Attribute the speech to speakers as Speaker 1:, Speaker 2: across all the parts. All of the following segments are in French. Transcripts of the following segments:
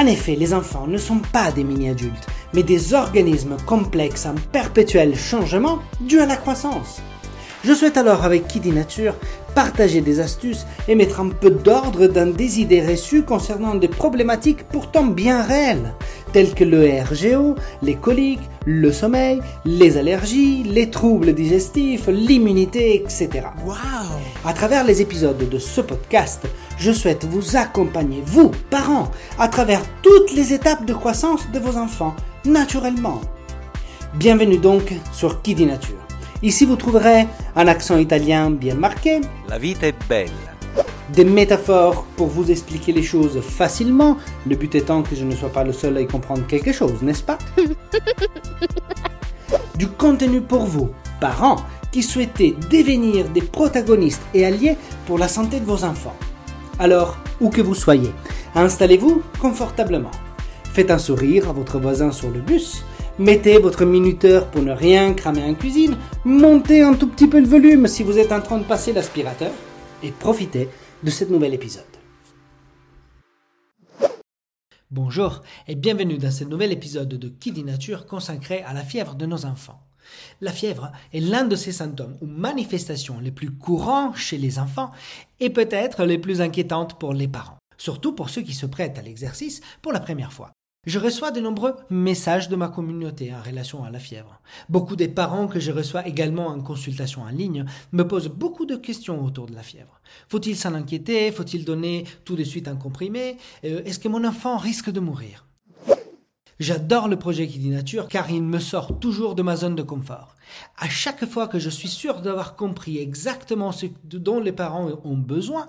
Speaker 1: En effet, les enfants ne sont pas des mini-adultes, mais des organismes complexes en perpétuel changement dû à la croissance. Je souhaite alors avec Kiddy Nature partager des astuces et mettre un peu d'ordre dans des idées reçues concernant des problématiques pourtant bien réelles, telles que le RGO, les coliques, le sommeil, les allergies, les troubles digestifs, l'immunité, etc.
Speaker 2: Wow
Speaker 1: À travers les épisodes de ce podcast, je souhaite vous accompagner, vous, parents, à travers toutes les étapes de croissance de vos enfants, naturellement. Bienvenue donc sur Kiddy Nature. Ici, vous trouverez un accent italien bien marqué,
Speaker 2: La vita è bella.
Speaker 1: des métaphores pour vous expliquer les choses facilement, le but étant que je ne sois pas le seul à y comprendre quelque chose, n'est-ce pas? Du contenu pour vous, parents, qui souhaitez devenir des protagonistes et alliés pour la santé de vos enfants. Alors, où que vous soyez, installez-vous confortablement. Faites un sourire à votre voisin sur le bus. Mettez votre minuteur pour ne rien cramer en cuisine. Montez un tout petit peu le volume si vous êtes en train de passer l'aspirateur. Et profitez de ce nouvel épisode. Bonjour et bienvenue dans ce nouvel épisode de Kiddy Nature consacré à la fièvre de nos enfants. La fièvre est l'un de ces symptômes ou manifestations les plus courants chez les enfants et peut-être les plus inquiétantes pour les parents, surtout pour ceux qui se prêtent à l'exercice pour la première fois. Je reçois de nombreux messages de ma communauté en relation à la fièvre. Beaucoup des parents que je reçois également en consultation en ligne me posent beaucoup de questions autour de la fièvre. Faut-il s'en inquiéter? Faut-il donner tout de suite un comprimé? Euh, Est-ce que mon enfant risque de mourir? J'adore le projet Kiddy Nature car il me sort toujours de ma zone de confort. À chaque fois que je suis sûr d'avoir compris exactement ce dont les parents ont besoin,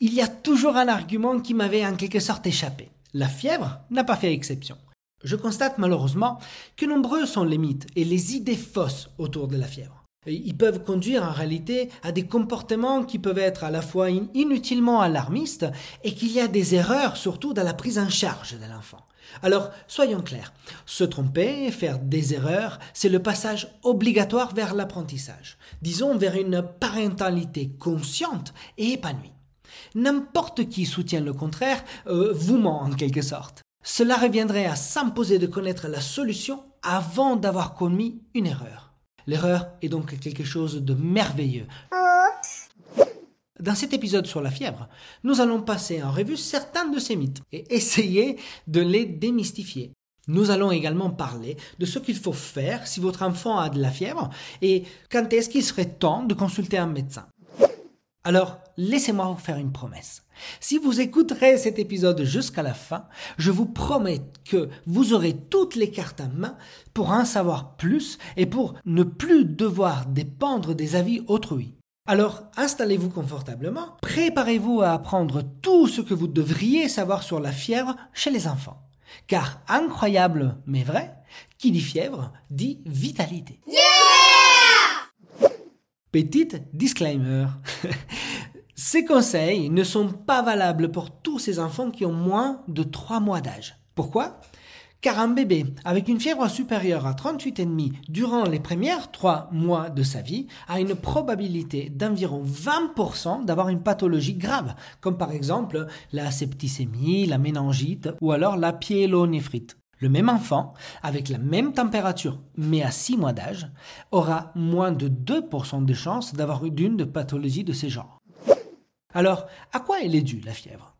Speaker 1: il y a toujours un argument qui m'avait en quelque sorte échappé. La fièvre n'a pas fait exception. Je constate malheureusement que nombreux sont les mythes et les idées fausses autour de la fièvre. Ils peuvent conduire en réalité à des comportements qui peuvent être à la fois in- inutilement alarmistes et qu'il y a des erreurs surtout dans la prise en charge de l'enfant. Alors, soyons clairs, se tromper, faire des erreurs, c'est le passage obligatoire vers l'apprentissage, disons vers une parentalité consciente et épanouie. N'importe qui soutient le contraire euh, vous ment en quelque sorte. Cela reviendrait à s'imposer de connaître la solution avant d'avoir commis une erreur. L'erreur est donc quelque chose de merveilleux. Dans cet épisode sur la fièvre, nous allons passer en revue certains de ces mythes et essayer de les démystifier. Nous allons également parler de ce qu'il faut faire si votre enfant a de la fièvre et quand est-ce qu'il serait temps de consulter un médecin. Alors, laissez-moi vous faire une promesse. Si vous écouterez cet épisode jusqu'à la fin, je vous promets que vous aurez toutes les cartes en main pour en savoir plus et pour ne plus devoir dépendre des avis autrui. Alors, installez-vous confortablement, préparez-vous à apprendre tout ce que vous devriez savoir sur la fièvre chez les enfants. Car incroyable mais vrai, qui dit fièvre dit vitalité. Petite disclaimer. Ces conseils ne sont pas valables pour tous ces enfants qui ont moins de 3 mois d'âge. Pourquoi? Car un bébé avec une fièvre supérieure à 38,5 durant les premières 3 mois de sa vie a une probabilité d'environ 20% d'avoir une pathologie grave, comme par exemple la septicémie, la méningite ou alors la pyélonéphrite. Le même enfant, avec la même température, mais à 6 mois d'âge, aura moins de 2% de chances d'avoir une de pathologie de ces genres. Alors, à quoi elle est due la fièvre?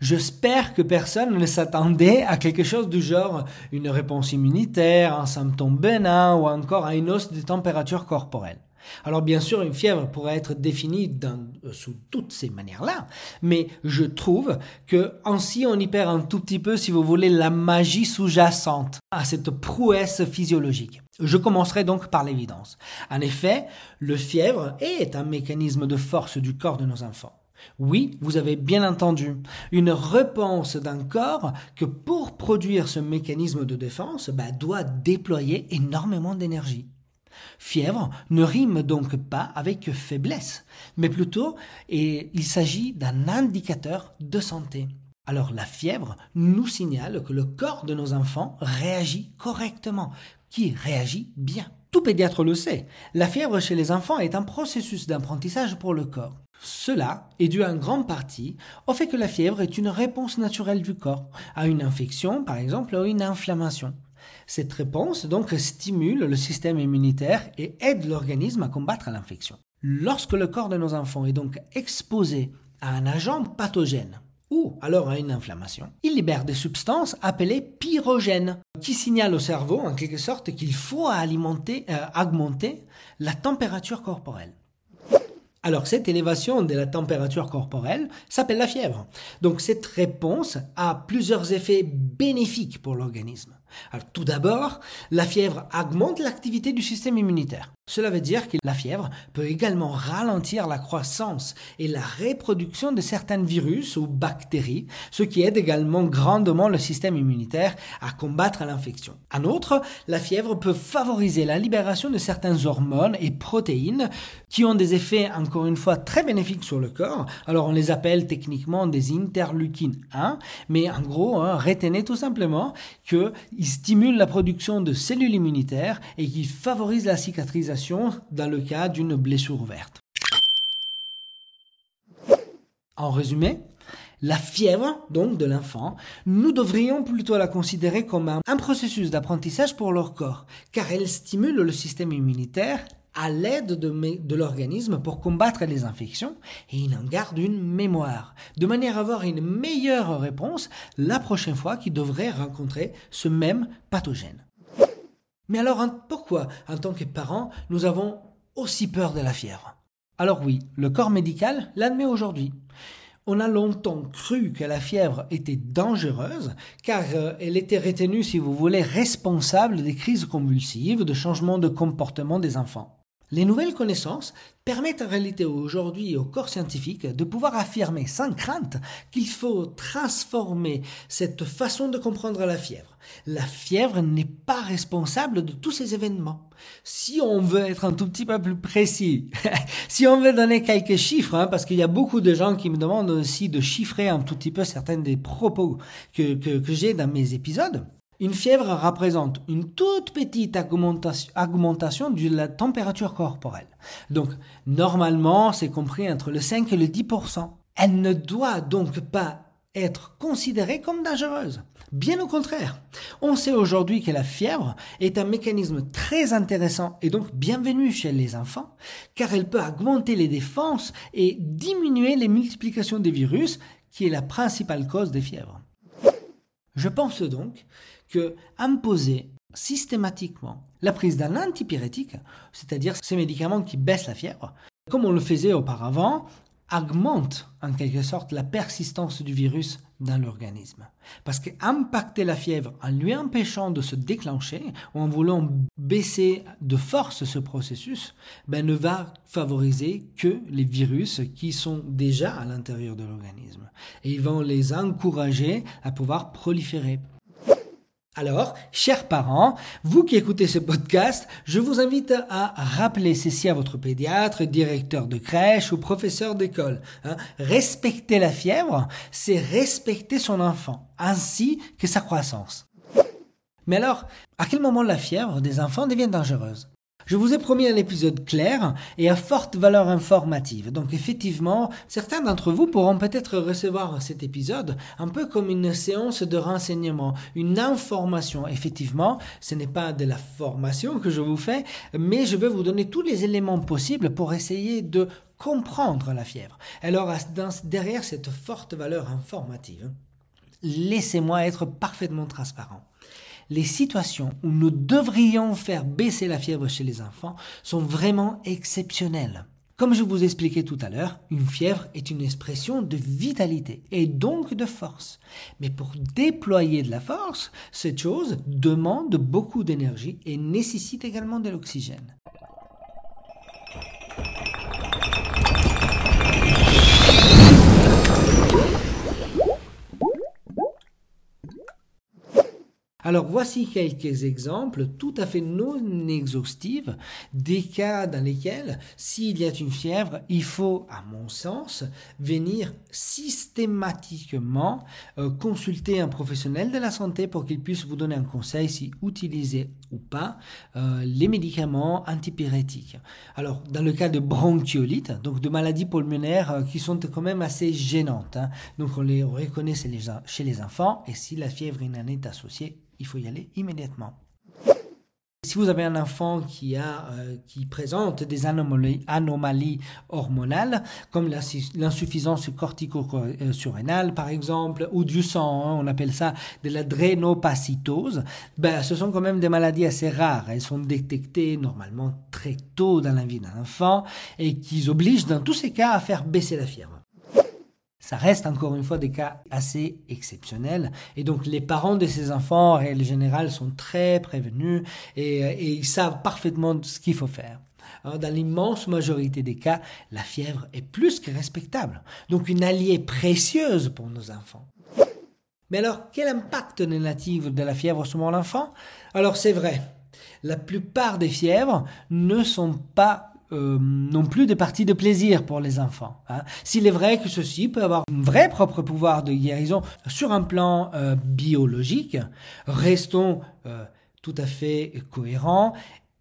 Speaker 1: J'espère que personne ne s'attendait à quelque chose du genre une réponse immunitaire, un symptôme bénin ou encore à une hausse des températures corporelles. Alors bien sûr, une fièvre pourrait être définie euh, sous toutes ces manières-là, mais je trouve que ainsi on y perd un tout petit peu, si vous voulez, la magie sous-jacente à cette prouesse physiologique. Je commencerai donc par l'évidence. En effet, le fièvre est un mécanisme de force du corps de nos enfants. Oui, vous avez bien entendu, une réponse d'un corps que pour produire ce mécanisme de défense bah, doit déployer énormément d'énergie. Fièvre ne rime donc pas avec faiblesse, mais plutôt et il s'agit d'un indicateur de santé. Alors la fièvre nous signale que le corps de nos enfants réagit correctement, qui réagit bien? Tout pédiatre le sait, la fièvre chez les enfants est un processus d'apprentissage pour le corps. Cela est dû en grande partie au fait que la fièvre est une réponse naturelle du corps à une infection par exemple ou à une inflammation. Cette réponse donc stimule le système immunitaire et aide l'organisme à combattre l'infection. Lorsque le corps de nos enfants est donc exposé à un agent pathogène ou alors à une inflammation, il libère des substances appelées pyrogènes qui signalent au cerveau en quelque sorte qu'il faut euh, augmenter la température corporelle. Alors cette élévation de la température corporelle s'appelle la fièvre. Donc cette réponse a plusieurs effets bénéfiques pour l'organisme. Alors, tout d'abord, la fièvre augmente l'activité du système immunitaire. Cela veut dire que la fièvre peut également ralentir la croissance et la reproduction de certains virus ou bactéries, ce qui aide également grandement le système immunitaire à combattre l'infection. En outre, la fièvre peut favoriser la libération de certaines hormones et protéines qui ont des effets, encore une fois, très bénéfiques sur le corps. Alors, on les appelle techniquement des interleukines 1, mais en gros, hein, retenez tout simplement que il stimule la production de cellules immunitaires et qui favorise la cicatrisation dans le cas d'une blessure ouverte. En résumé, la fièvre, donc de l'enfant, nous devrions plutôt la considérer comme un, un processus d'apprentissage pour leur corps, car elle stimule le système immunitaire à l'aide de, l'organisme pour combattre les infections et il en garde une mémoire, de manière à avoir une meilleure réponse la prochaine fois qu'il devrait rencontrer ce même pathogène. Mais alors pourquoi, en tant que parents, nous avons aussi peur de la fièvre? Alors oui, le corps médical l'admet aujourd'hui. On a longtemps cru que la fièvre était dangereuse car euh, elle était retenue, si vous voulez, responsable des crises convulsives, de changements de comportement des enfants. Les nouvelles connaissances permettent en réalité aujourd'hui au corps scientifique de pouvoir affirmer sans crainte qu'il faut transformer cette façon de comprendre la fièvre. La fièvre n'est pas responsable de tous ces événements. Si on veut être un tout petit peu plus précis, si on veut donner quelques chiffres, hein, parce qu'il y a beaucoup de gens qui me demandent aussi de chiffrer un tout petit peu certains des propos que, que, que j'ai dans mes épisodes, une fièvre représente une toute petite augmentation, de la température corporelle. Donc, normalement, c'est compris entre le 5 et le 10%. Elle ne doit donc pas être considérée comme dangereuse. Bien au contraire. On sait aujourd'hui que la fièvre est un mécanisme très intéressant et donc bienvenu chez les enfants, car elle peut augmenter les défenses et diminuer les multiplications des virus, qui est la principale cause des fièvres. Je pense donc que imposer systématiquement la prise d'un antipyrétique, c'est-à-dire ces médicaments qui baissent la fièvre, comme on le faisait auparavant, augmente en quelque sorte la persistance du virus dans l'organisme. Parce qu'impacter la fièvre en lui empêchant de se déclencher ou en voulant baisser de force ce processus, ben, ne va favoriser que les virus qui sont déjà à l'intérieur de l'organisme. Et ils vont les encourager à pouvoir proliférer. Alors, chers parents, vous qui écoutez ce podcast, je vous invite à rappeler ceci à votre pédiatre, directeur de crèche ou professeur d'école. Hein. Respecter la fièvre, c'est respecter son enfant, ainsi que sa croissance. Mais alors, à quel moment la fièvre des enfants devient dangereuse? Je vous ai promis un épisode clair et à forte valeur informative. Donc effectivement, certains d'entre vous pourront peut-être recevoir cet épisode un peu comme une séance de renseignement, une information. Effectivement, ce n'est pas de la formation que je vous fais, mais je vais vous donner tous les éléments possibles pour essayer de comprendre la fièvre. Alors derrière cette forte valeur informative, laissez-moi être parfaitement transparent les situations où nous devrions faire baisser la fièvre chez les enfants sont vraiment exceptionnelles. Comme je vous expliquais tout à l'heure, une fièvre est une expression de vitalité et donc de force. Mais pour déployer de la force, cette chose demande beaucoup d'énergie et nécessite également de l'oxygène. Alors voici quelques exemples tout à fait non exhaustifs des cas dans lesquels s'il y a une fièvre, il faut, à mon sens, venir systématiquement euh, consulter un professionnel de la santé pour qu'il puisse vous donner un conseil si utiliser ou pas euh, les médicaments antipyrétiques. Alors dans le cas de bronchiolite, donc de maladies pulmonaires euh, qui sont quand même assez gênantes, hein. donc on les reconnaît chez les enfants et si la fièvre en est associée, il faut y aller immédiatement. Si vous avez un enfant qui, a, euh, qui présente des anomalies, hormonales, comme l'insuffisance cortico-surrénale par exemple, ou du sang, hein, on appelle ça de la drénopacytose, ben, ce sont quand même des maladies assez rares. Elles sont détectées normalement très tôt dans la vie d'un enfant et qui obligent dans tous ces cas à faire baisser la fièvre. Ça reste encore une fois des cas assez exceptionnels. Et donc les parents de ces enfants, en règle générale, sont très prévenus et, euh, ils savent parfaitement ce qu'il faut faire. dans l'immense majorité des cas, la fièvre est plus que respectable. Donc une alliée précieuse pour nos enfants. Mais alors, quel impact négatif de la fièvre sur mon enfant? Alors c'est vrai, la plupart des fièvres ne sont pas euh, non plus des parties de plaisir pour les enfants. Hein. S'il est vrai que ceci peut avoir un vrai propre pouvoir de guérison sur un plan euh, biologique, restons euh, tout à fait cohérents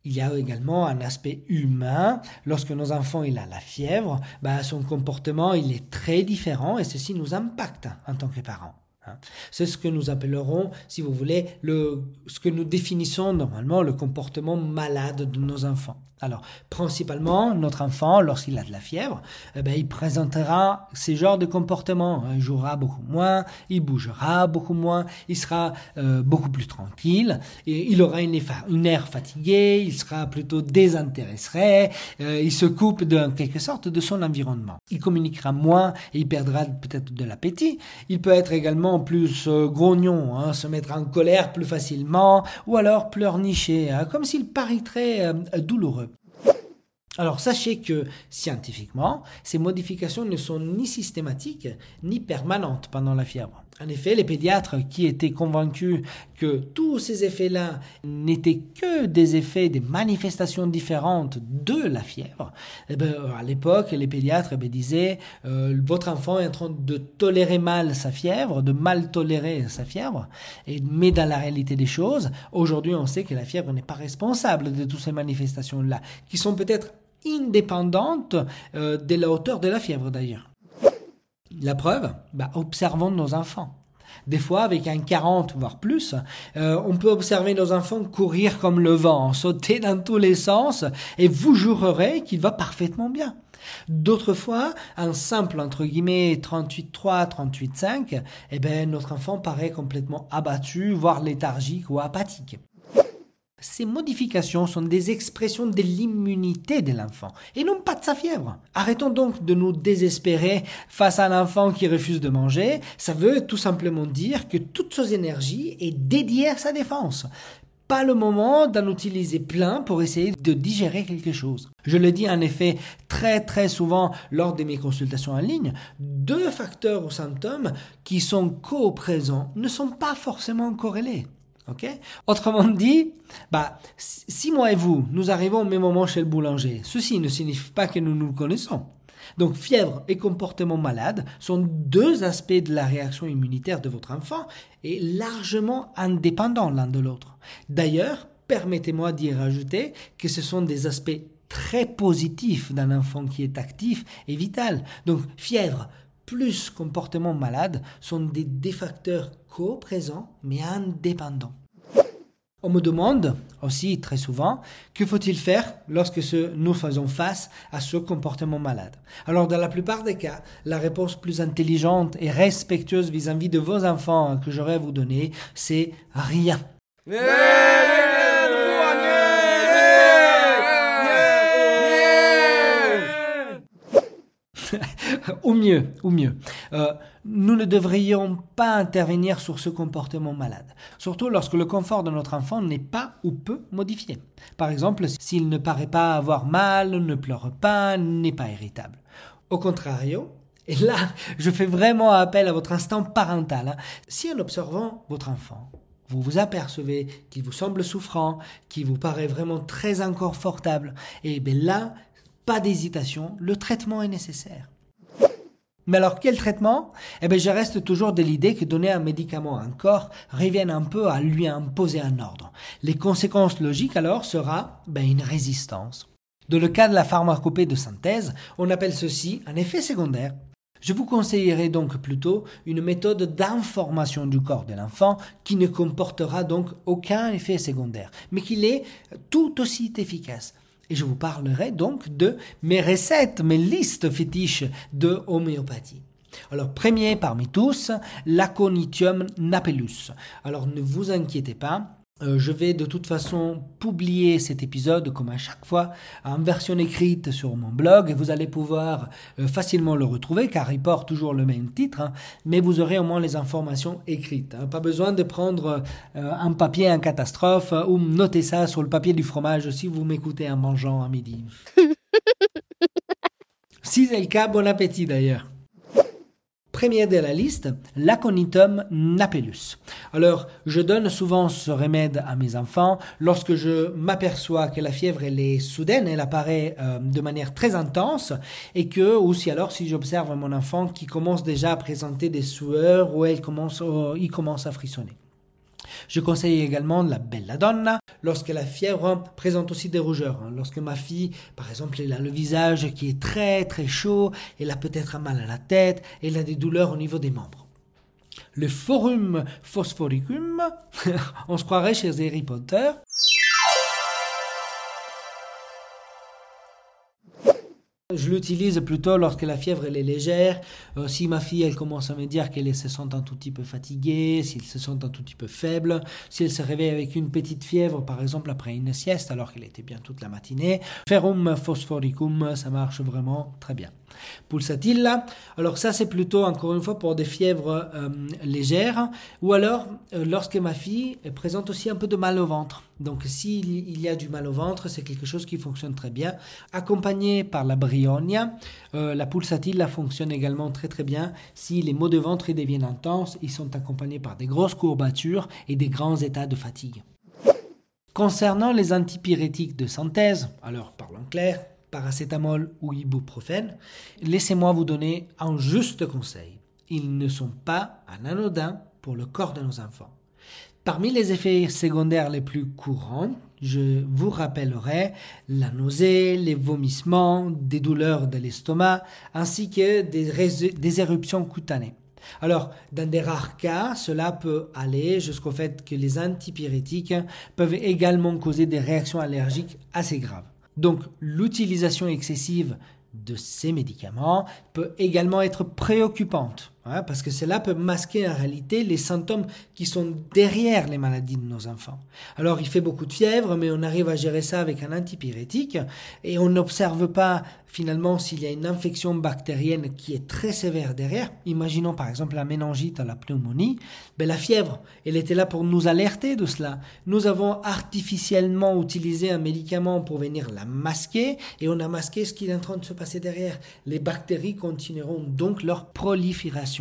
Speaker 1: il y a également un aspect humain. Lorsque nos enfants a la fièvre, bah, son comportement il est très différent et ceci nous impacte en tant que parents. Hein. C'est ce que nous appellerons, si vous voulez, le, ce que nous définissons normalement le comportement malade de nos enfants. Alors, principalement, notre enfant, lorsqu'il a de la fièvre, eh ben, il présentera ces genres de comportements. Il jouera beaucoup moins, il bougera beaucoup moins, il sera euh, beaucoup plus tranquille, il aura une, une air fatigué, il sera plutôt désintéressé, euh, il se coupe en quelque sorte de son environnement. Il communiquera moins et il perdra peut-être de l'appétit. Il peut être également plus euh, grognon, hein, se mettre en colère plus facilement, ou alors pleurnicher, hein, comme s'il paraîtrait douloureux. Alors sachez que scientifiquement, ces modifications ne sont ni systématiques ni permanentes pendant la fièvre. En effet, les pédiatres qui étaient convaincus que tous ces effets-là n'étaient que des effets, des manifestations différentes de la fièvre, eh ben, à l'époque, les pédiatres eh ben, disaient euh, votre enfant est en train de tolérer mal sa fièvre, de mal tolérer sa fièvre. Mais dans la réalité des choses, aujourd'hui, on sait que la fièvre n'est pas responsable de toutes ces manifestations-là, qui sont peut-être indépendante euh, de la hauteur de la fièvre d'ailleurs. La preuve, bah, observons nos enfants. Des fois, avec un 40, voire plus, euh, on peut observer nos enfants courir comme le vent, sauter dans tous les sens, et vous jurerez qu'il va parfaitement bien. D'autres fois, un simple, entre guillemets, 38.3, 38.5, eh ben, notre enfant paraît complètement abattu, voire léthargique ou apathique. Ces modifications sont des expressions de l'immunité de l'enfant et non pas de sa fièvre. Arrêtons donc de nous désespérer face à un enfant qui refuse de manger. Ça veut tout simplement dire que toute son énergie est dédiée à sa défense. Pas le moment d'en utiliser plein pour essayer de digérer quelque chose. Je le dis en effet très très souvent lors de mes consultations en ligne, deux facteurs ou symptômes qui sont co-présents ne sont pas forcément corrélés. Autrement dit, bah, si moi et vous, nous arrivons au même moment chez le boulanger, ceci ne signifie pas que nous nous connaissons. Donc fièvre et comportement malade sont deux aspects de la réaction immunitaire de votre enfant et largement indépendants l'un de l'autre. D'ailleurs, permettez-moi d'y rajouter que ce sont des aspects très positifs d'un enfant qui est actif et vital. Donc fièvre plus comportement malade sont des défacteurs co-présents mais indépendants. On me demande aussi très souvent que faut-il faire lorsque nous faisons face à ce comportement malade? Alors dans la plupart des cas, la réponse plus intelligente et respectueuse vis-à-vis de vos enfants que j'aurais à vous donner, c'est rien. Ou mieux, ou mieux. Euh, nous ne devrions pas intervenir sur ce comportement malade, surtout lorsque le confort de notre enfant n'est pas ou peu modifié. Par exemple, s'il ne paraît pas avoir mal, ne pleure pas, n'est pas irritable. Au contrario, et là, je fais vraiment appel à votre instant parental. Hein. Si en observant votre enfant, vous vous apercevez qu'il vous semble souffrant, qu'il vous paraît vraiment très inconfortable, et eh bien là, pas d'hésitation, le traitement est nécessaire. Mais alors quel traitement? Eh bien je reste toujours de l'idée que donner un médicament à un corps revienne un peu à lui imposer un ordre. Les conséquences logiques alors sera ben, une résistance. Dans le cas de la pharmacopée de synthèse, on appelle ceci un effet secondaire. Je vous conseillerais donc plutôt une méthode d'information du corps de l'enfant qui ne comportera donc aucun effet secondaire, mais qui est tout aussi efficace. Et je vous parlerai donc de mes recettes, mes listes fétiches de homéopathie. Alors, premier parmi tous, l'aconitum napellus. Alors, ne vous inquiétez pas, euh, je vais de toute façon publier cet épisode comme à chaque fois en version écrite sur mon blog et vous allez pouvoir euh, facilement le retrouver car il porte toujours le même titre, hein, mais vous aurez au moins les informations écrites. Hein. Pas besoin de prendre euh, un papier en catastrophe ou noter ça sur le papier du fromage si vous m'écoutez en mangeant à midi. si c'est le cas, bon appétit d'ailleurs. Premier de la liste, l'aconitum napellus. Alors, je donne souvent ce remède à mes enfants lorsque je m'aperçois que la fièvre est soudaine, elle apparaît euh, de manière très intense et que, ou si alors si j'observe mon enfant qui commence déjà à présenter des sueurs ou il commence à frissonner. Je conseille également la belladonna lorsque la fièvre présente aussi des rougeurs. Hein. Lorsque ma fille, par exemple, elle a le visage qui est très très chaud, elle a peut-être mal à la tête, elle a des douleurs au niveau des membres. Le forum phosphoricum, on se croirait chez Harry Potter. Je l'utilise plutôt lorsque la fièvre est légère. Euh, si ma fille elle commence à me dire qu'elle se sent un tout petit peu fatiguée, s'il se sent un tout petit peu faible, si elle se réveille avec une petite fièvre par exemple après une sieste alors qu'elle était bien toute la matinée, Ferrum phosphoricum ça marche vraiment très bien. Pulsatilla, alors ça c'est plutôt encore une fois pour des fièvres euh, légères ou alors euh, lorsque ma fille présente aussi un peu de mal au ventre. Donc s'il y a du mal au ventre, c'est quelque chose qui fonctionne très bien. Accompagné par la brionia, euh, la fonctionne également très très bien. Si les maux de ventre deviennent intenses, ils sont accompagnés par des grosses courbatures et des grands états de fatigue. Concernant les antipyrétiques de synthèse, alors parlons clair, paracétamol ou ibuprofène, laissez-moi vous donner un juste conseil. Ils ne sont pas un anodin pour le corps de nos enfants. Parmi les effets secondaires les plus courants, je vous rappellerai la nausée, les vomissements, des douleurs de l'estomac, ainsi que des, éruptions cutanées. Alors, dans des rares cas, cela peut aller jusqu'au fait que les antipyrétiques peuvent également causer des réactions allergiques assez graves. Donc l'utilisation excessive de ces médicaments peut également être préoccupante Parce que cela peut masquer en réalité les symptômes qui sont derrière les maladies de nos enfants. Alors il fait beaucoup de fièvre, mais on arrive à gérer ça avec un antipyrétique et on n'observe pas finalement s'il y a une infection bactérienne qui est très sévère derrière. Imaginons par exemple la méningite, la pneumonie, ben, la fièvre, elle était là pour nous alerter de cela. Nous avons artificiellement utilisé un médicament pour venir la masquer et on a masqué ce qui est en train de se passer derrière. Les bactéries continueront donc leur prolifération.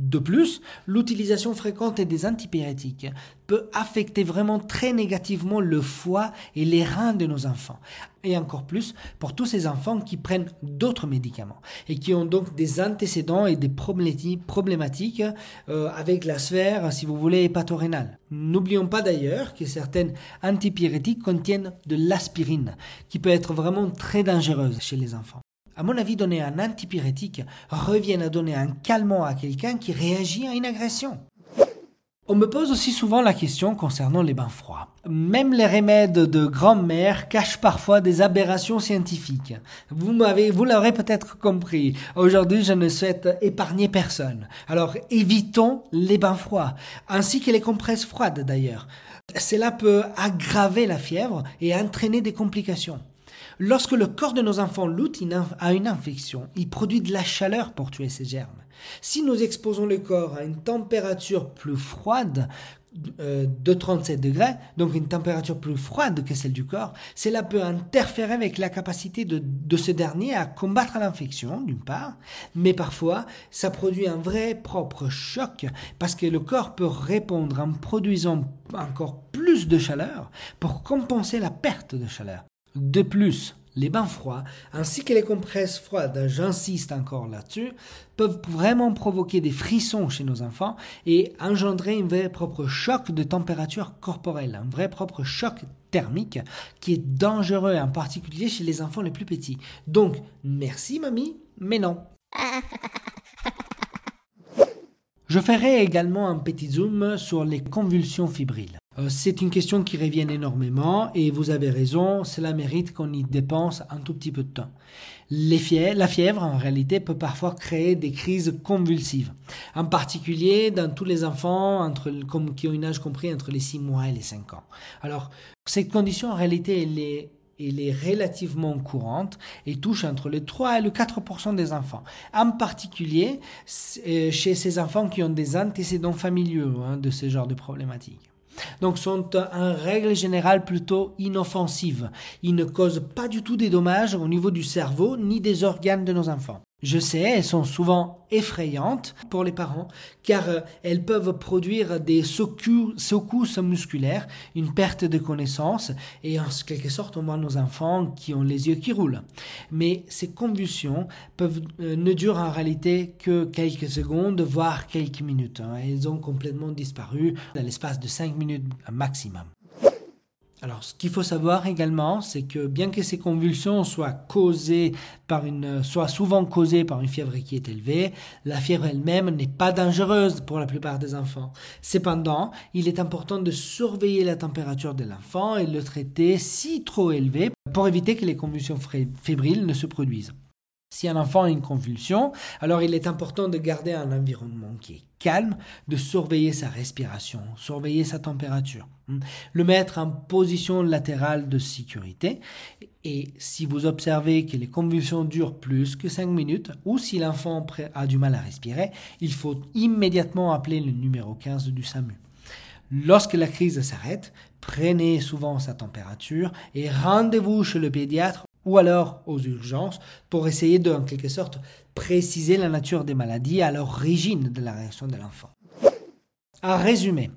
Speaker 1: De plus, l'utilisation fréquente des antipyrétiques peut affecter vraiment très négativement le foie et les reins de nos enfants. Et encore plus pour tous ces enfants qui prennent d'autres médicaments et qui ont donc des antécédents et des problématiques euh, avec la sphère, si vous voulez, hépatorénale. N'oublions pas d'ailleurs que certaines antipyrétiques contiennent de l'aspirine, qui peut être vraiment très dangereuse chez les enfants. À mon avis, donner un antipyrétique revient à donner un calmant à quelqu'un qui réagit à une agression. On me pose aussi souvent la question concernant les bains froids. Même les remèdes de grand-mère cachent parfois des aberrations scientifiques. Vous vous l'aurez peut-être compris. Aujourd'hui, je ne souhaite épargner personne. Alors, évitons les bains froids, ainsi que les compresses froides d'ailleurs. Cela peut aggraver la fièvre et entraîner des complications. Lorsque le corps de nos enfants lutte à une infection, il produit de la chaleur pour tuer ces germes. Si nous exposons le corps à une température plus froide, euh, de 37 degrés, donc une température plus froide que celle du corps, cela peut interférer avec la capacité de, de ce dernier à combattre l'infection, d'une part, mais parfois ça produit un vrai propre choc parce que le corps peut répondre en produisant encore plus de chaleur pour compenser la perte de chaleur. De plus, les bains froids, ainsi que les compresses froides, j'insiste encore là-dessus, peuvent vraiment provoquer des frissons chez nos enfants et engendrer un vrai propre choc de température corporelle, un vrai propre choc thermique qui est dangereux en particulier chez les enfants les plus petits. Donc, merci mamie, mais non. Je ferai également un petit zoom sur les convulsions fibriles. Euh, c'est une question qui revient énormément et vous avez raison, cela mérite qu'on y dépense un tout petit peu de temps. la fièvre, en réalité, peut parfois créer des crises convulsives. En particulier dans tous les enfants entre, qui ont un âge compris entre les 6 mois et les 5 ans. Alors, cette condition, en réalité, elle est elle est relativement courante et touche entre le 3 et le 4 des enfants. En particulier euh, chez ces enfants qui ont des antécédents familiaux hein, de ce genre de problématiques donc sont en règle générale plutôt inoffensives. Ils ne causent pas du tout des dommages au niveau du cerveau ni des organes de nos enfants. Je sais, elles sont souvent effrayantes pour les parents car euh, elles peuvent produire des secousses musculaires, une perte de connaissance et en quelque sorte au moins nos enfants qui ont les yeux qui roulent. Mais ces convulsions peuvent, euh, ne durent en réalité que quelques secondes, voire quelques minutes. Hein. Elles ont complètement disparu dans l'espace de 5 minutes maximum. Alors, ce qu'il faut savoir également, c'est que bien que ces convulsions soient causées par une, soient souvent causées par une fièvre qui est élevée, la fièvre elle-même n'est pas dangereuse pour la plupart des enfants. Cependant, il est important de surveiller la température de l'enfant et le traiter si trop élevé pour éviter que les convulsions fébriles ne se produisent. Si un enfant a une convulsion, alors il est important de garder un environnement qui est calme, de surveiller sa respiration, surveiller sa température, le mettre en position latérale de sécurité. Et si vous observez que les convulsions durent plus que 5 minutes ou si l'enfant a du mal à respirer, il faut immédiatement appeler le numéro 15 du SAMU. Lorsque la crise s'arrête, prenez souvent sa température et rendez-vous chez le pédiatre ou alors aux urgences pour essayer de, en quelque sorte, préciser la nature des maladies à l'origine de la réaction de l'enfant. À résumer,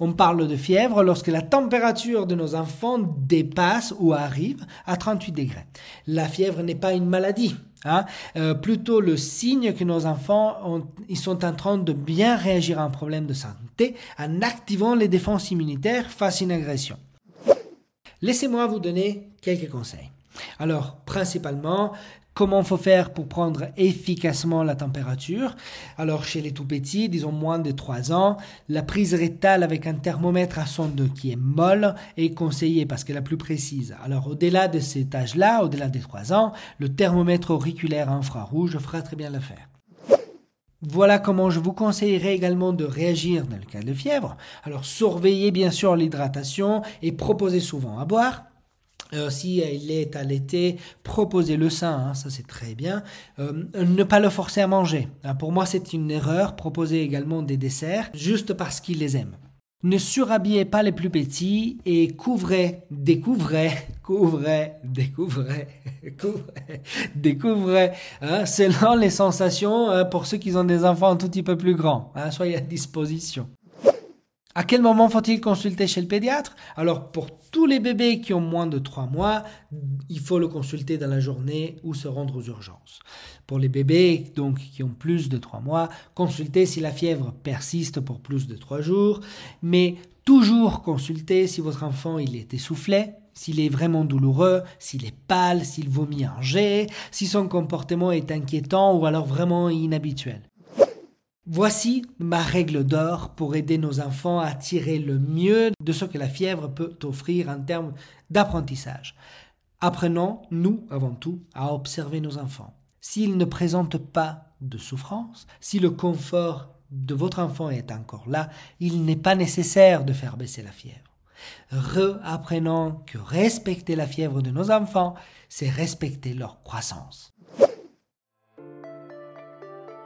Speaker 1: on parle de fièvre lorsque la température de nos enfants dépasse ou arrive à 38 degrés. La fièvre n'est pas une maladie, hein, euh, plutôt le signe que nos enfants ils sont en train de bien réagir à un problème de santé en activant les défenses immunitaires face à une agression. Laissez-moi vous donner quelques conseils. Alors, principalement, Comment faut faire pour prendre efficacement la température? Alors chez les tout petits, disons moins de 3 ans, la prise rétale avec un thermomètre à sonde qui est molle est conseillée parce qu'elle est la plus précise. Alors au-delà de cet âge-là, au-delà des 3 ans, le thermomètre auriculaire infrarouge fera très bien l'affaire. Voilà comment je vous conseillerais également de réagir dans le cas de fièvre. Alors surveillez bien sûr l'hydratation et proposez souvent à boire. Euh, si il est allaité, proposer le sein, hein, ça c'est très bien. Euh, ne pas le forcer à manger. Ah, pour moi, c'est une erreur. Proposer également des desserts juste parce qu'il les aime. Ne surhabillez pas les plus petits et couvrez, découvrez, couvrez, découvrez, couvrez, découvrez, hein, selon les sensations pour ceux qui ont des enfants un tout petit peu plus grands. Hein, soyez à disposition. À quel moment faut-il consulter chez le pédiatre? Alors pour tous les bébés qui ont moins de 3 mois, il faut le consulter dans la journée ou se rendre aux urgences. Pour les bébés donc qui ont plus de 3 mois, consultez si la fièvre persiste pour plus de 3 jours, mais toujours consulter si votre enfant il est essoufflé, s'il est vraiment douloureux, s'il est pâle, s'il vomit en jet, si son comportement est inquiétant ou alors vraiment inhabituel. Voici ma règle d'or pour aider nos enfants à tirer le mieux de ce que la fièvre peut offrir en termes d'apprentissage. Apprenons, nous avant tout, à observer nos enfants. S'ils ne présentent pas de souffrance, si le confort de votre enfant est encore là, il n'est pas nécessaire de faire baisser la fièvre. Reapprenons que respecter la fièvre de nos enfants, c'est respecter leur croissance.